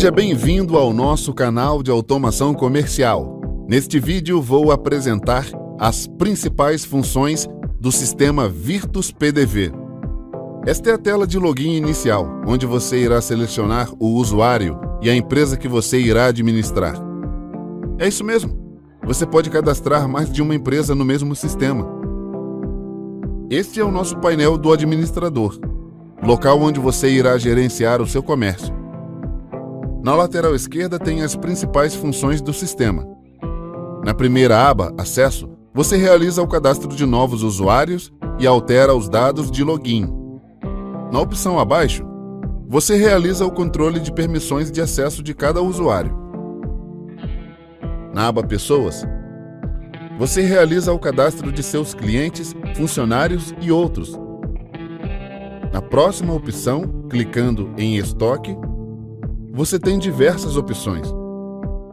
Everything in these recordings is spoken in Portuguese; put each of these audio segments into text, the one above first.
Seja bem-vindo ao nosso canal de automação comercial. Neste vídeo vou apresentar as principais funções do sistema Virtus PDV. Esta é a tela de login inicial, onde você irá selecionar o usuário e a empresa que você irá administrar. É isso mesmo. Você pode cadastrar mais de uma empresa no mesmo sistema. Este é o nosso painel do administrador, local onde você irá gerenciar o seu comércio. Na lateral esquerda tem as principais funções do sistema. Na primeira aba, Acesso, você realiza o cadastro de novos usuários e altera os dados de login. Na opção abaixo, você realiza o controle de permissões de acesso de cada usuário. Na aba Pessoas, você realiza o cadastro de seus clientes, funcionários e outros. Na próxima opção, clicando em Estoque, você tem diversas opções,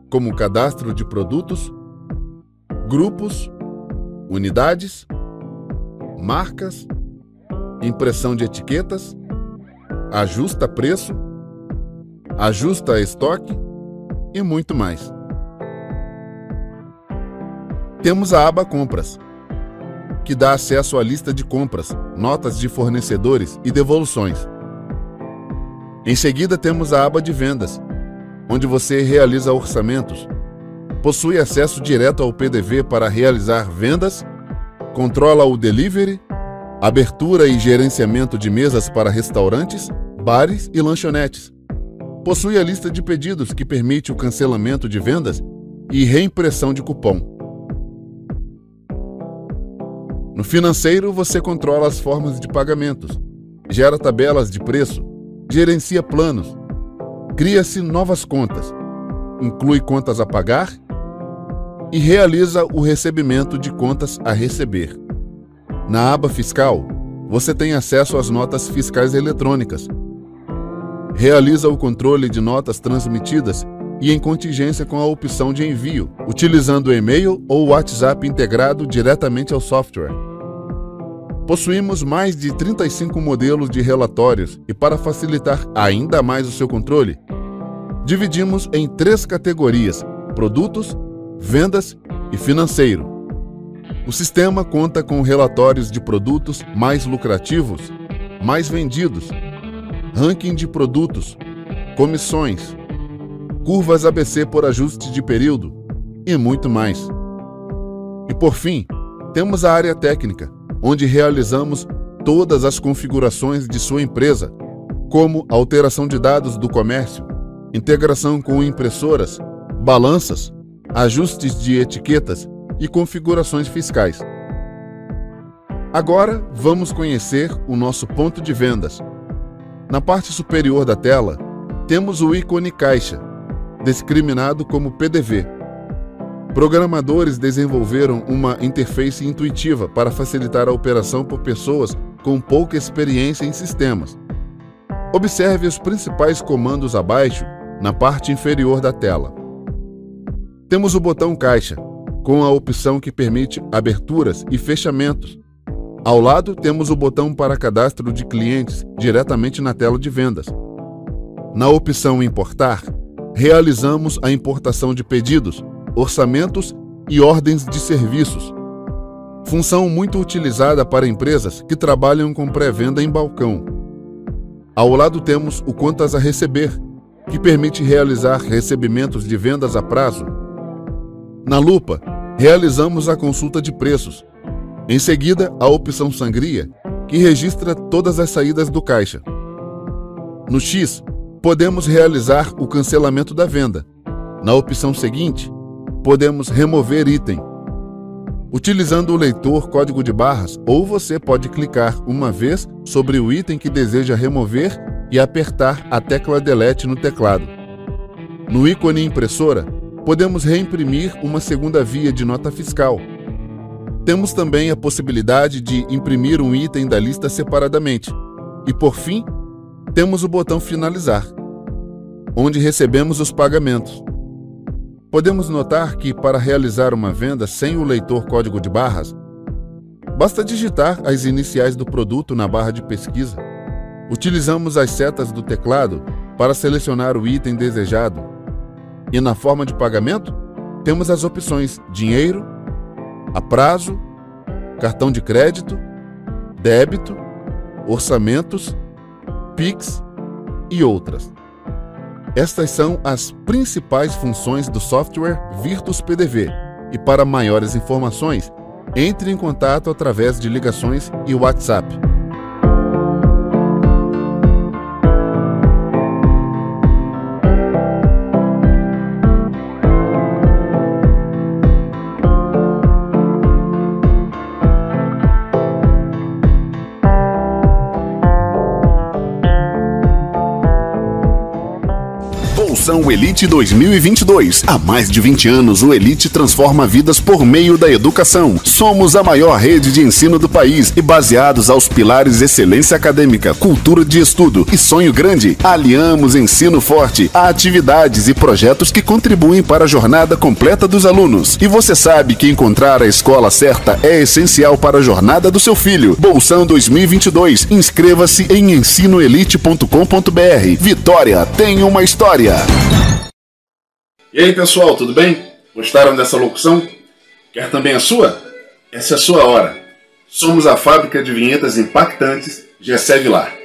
como cadastro de produtos, grupos, unidades, marcas, impressão de etiquetas, ajusta preço, ajusta estoque e muito mais. Temos a aba Compras, que dá acesso à lista de compras, notas de fornecedores e devoluções. Em seguida, temos a aba de Vendas, onde você realiza orçamentos, possui acesso direto ao PDV para realizar vendas, controla o delivery, abertura e gerenciamento de mesas para restaurantes, bares e lanchonetes. Possui a lista de pedidos que permite o cancelamento de vendas e reimpressão de cupom. No financeiro, você controla as formas de pagamentos, gera tabelas de preço, gerencia planos, cria-se novas contas, inclui contas a pagar e realiza o recebimento de contas a receber. Na aba Fiscal, você tem acesso às notas fiscais eletrônicas. Realiza o controle de notas transmitidas e em contingência com a opção de envio, utilizando o e-mail ou WhatsApp integrado diretamente ao software. Possuímos mais de 35 modelos de relatórios e, para facilitar ainda mais o seu controle, dividimos em três categorias: produtos, vendas e financeiro. O sistema conta com relatórios de produtos mais lucrativos, mais vendidos, ranking de produtos, comissões, curvas ABC por ajuste de período e muito mais. E por fim, temos a área técnica, onde realizamos todas as configurações de sua empresa, como alteração de dados do comércio, integração com impressoras, balanças, ajustes de etiquetas e configurações fiscais. Agora vamos conhecer o nosso ponto de vendas. Na parte superior da tela, temos o ícone caixa, discriminado como PDV Programadores desenvolveram uma interface intuitiva para facilitar a operação por pessoas com pouca experiência em sistemas. Observe os principais comandos abaixo, na parte inferior da tela. Temos o botão Caixa, com a opção que permite aberturas e fechamentos. Ao lado, temos o botão para cadastro de clientes diretamente na tela de vendas. Na opção Importar, realizamos a importação de pedidos, orçamentos e ordens de serviços. Função muito utilizada para empresas que trabalham com pré-venda em balcão. Ao lado temos o Contas a Receber, que permite realizar recebimentos de vendas a prazo. Na lupa, realizamos a consulta de preços. Em seguida, a opção Sangria, que registra todas as saídas do caixa. No X, podemos realizar o cancelamento da venda. Na opção seguinte, podemos remover item. Utilizando o leitor código de barras, ou você pode clicar uma vez sobre o item que deseja remover e apertar a tecla Delete no teclado. No ícone impressora, podemos reimprimir uma segunda via de nota fiscal. Temos também a possibilidade de imprimir um item da lista separadamente. E por fim, temos o botão Finalizar, onde recebemos os pagamentos. Podemos notar que, para realizar uma venda sem o leitor código de barras, basta digitar as iniciais do produto na barra de pesquisa. Utilizamos as setas do teclado para selecionar o item desejado. E na forma de pagamento, temos as opções dinheiro, a prazo, cartão de crédito, débito, orçamentos, Pix e outras. Estas são as principais funções do software Virtus PDV. E para maiores informações, entre em contato através de ligações e WhatsApp. Promoção Elite 2022. Há mais de 20 anos, o Elite transforma vidas por meio da educação. Somos a maior rede de ensino do país e baseados aos pilares excelência acadêmica, cultura de estudo e sonho grande, aliamos ensino forte a atividades e projetos que contribuem para a jornada completa dos alunos. E você sabe que encontrar a escola certa é essencial para a jornada do seu filho. Bolsão 2022. Inscreva-se em ensinoelite.com.br. Vitória tem uma história. E aí pessoal, tudo bem? Gostaram dessa locução? Quer também a sua? Essa é a sua hora. Somos a fábrica de vinhetas impactantes Gessé Vilar.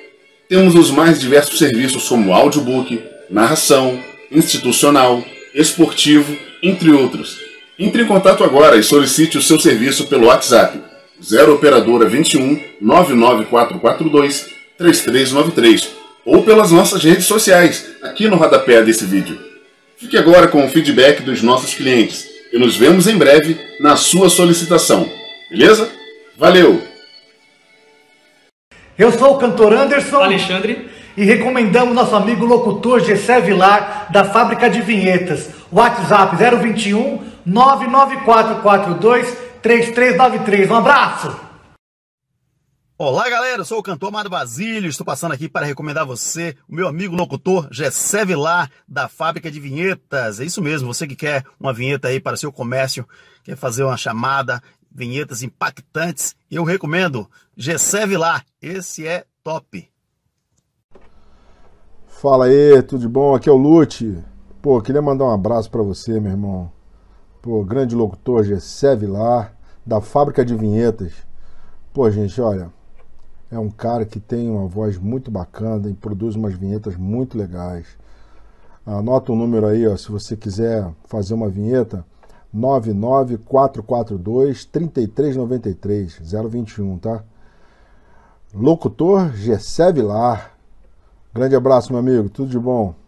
Temos os mais diversos serviços como audiobook, narração, institucional, esportivo, entre outros. Entre em contato agora e solicite o seu serviço pelo WhatsApp 0 operadora 21 99442 3393 ou pelas nossas redes sociais, aqui no rodapé desse vídeo. Fique agora com o feedback dos nossos clientes e nos vemos em breve na sua solicitação. Beleza? Valeu! Eu sou o cantor Anderson Alexandre e recomendamos nosso amigo locutor Gessé Vilar da Fábrica de Vinhetas. WhatsApp 021 99442 3393. Um abraço! Olá, galera, eu sou o cantor Amado Basílio, estou passando aqui para recomendar você o meu amigo locutor Gessé Vilar, da Fábrica de Vinhetas. É isso mesmo, você que quer uma vinheta aí para seu comércio, quer fazer uma chamada, vinhetas impactantes, eu recomendo Gessé Vilar, esse é top. Fala aí, tudo bom? Aqui é o Lute. Pô, queria mandar um abraço para você, meu irmão. Pô, grande locutor Gessé Vilar, da Fábrica de Vinhetas. Pô, gente, olha, é um cara que tem uma voz muito bacana e produz umas vinhetas muito legais. Anota o um número aí, ó, se você quiser fazer uma vinheta, 99442 3393 021, tá? Locutor Gessé Vilar. Grande abraço, meu amigo. Tudo de bom.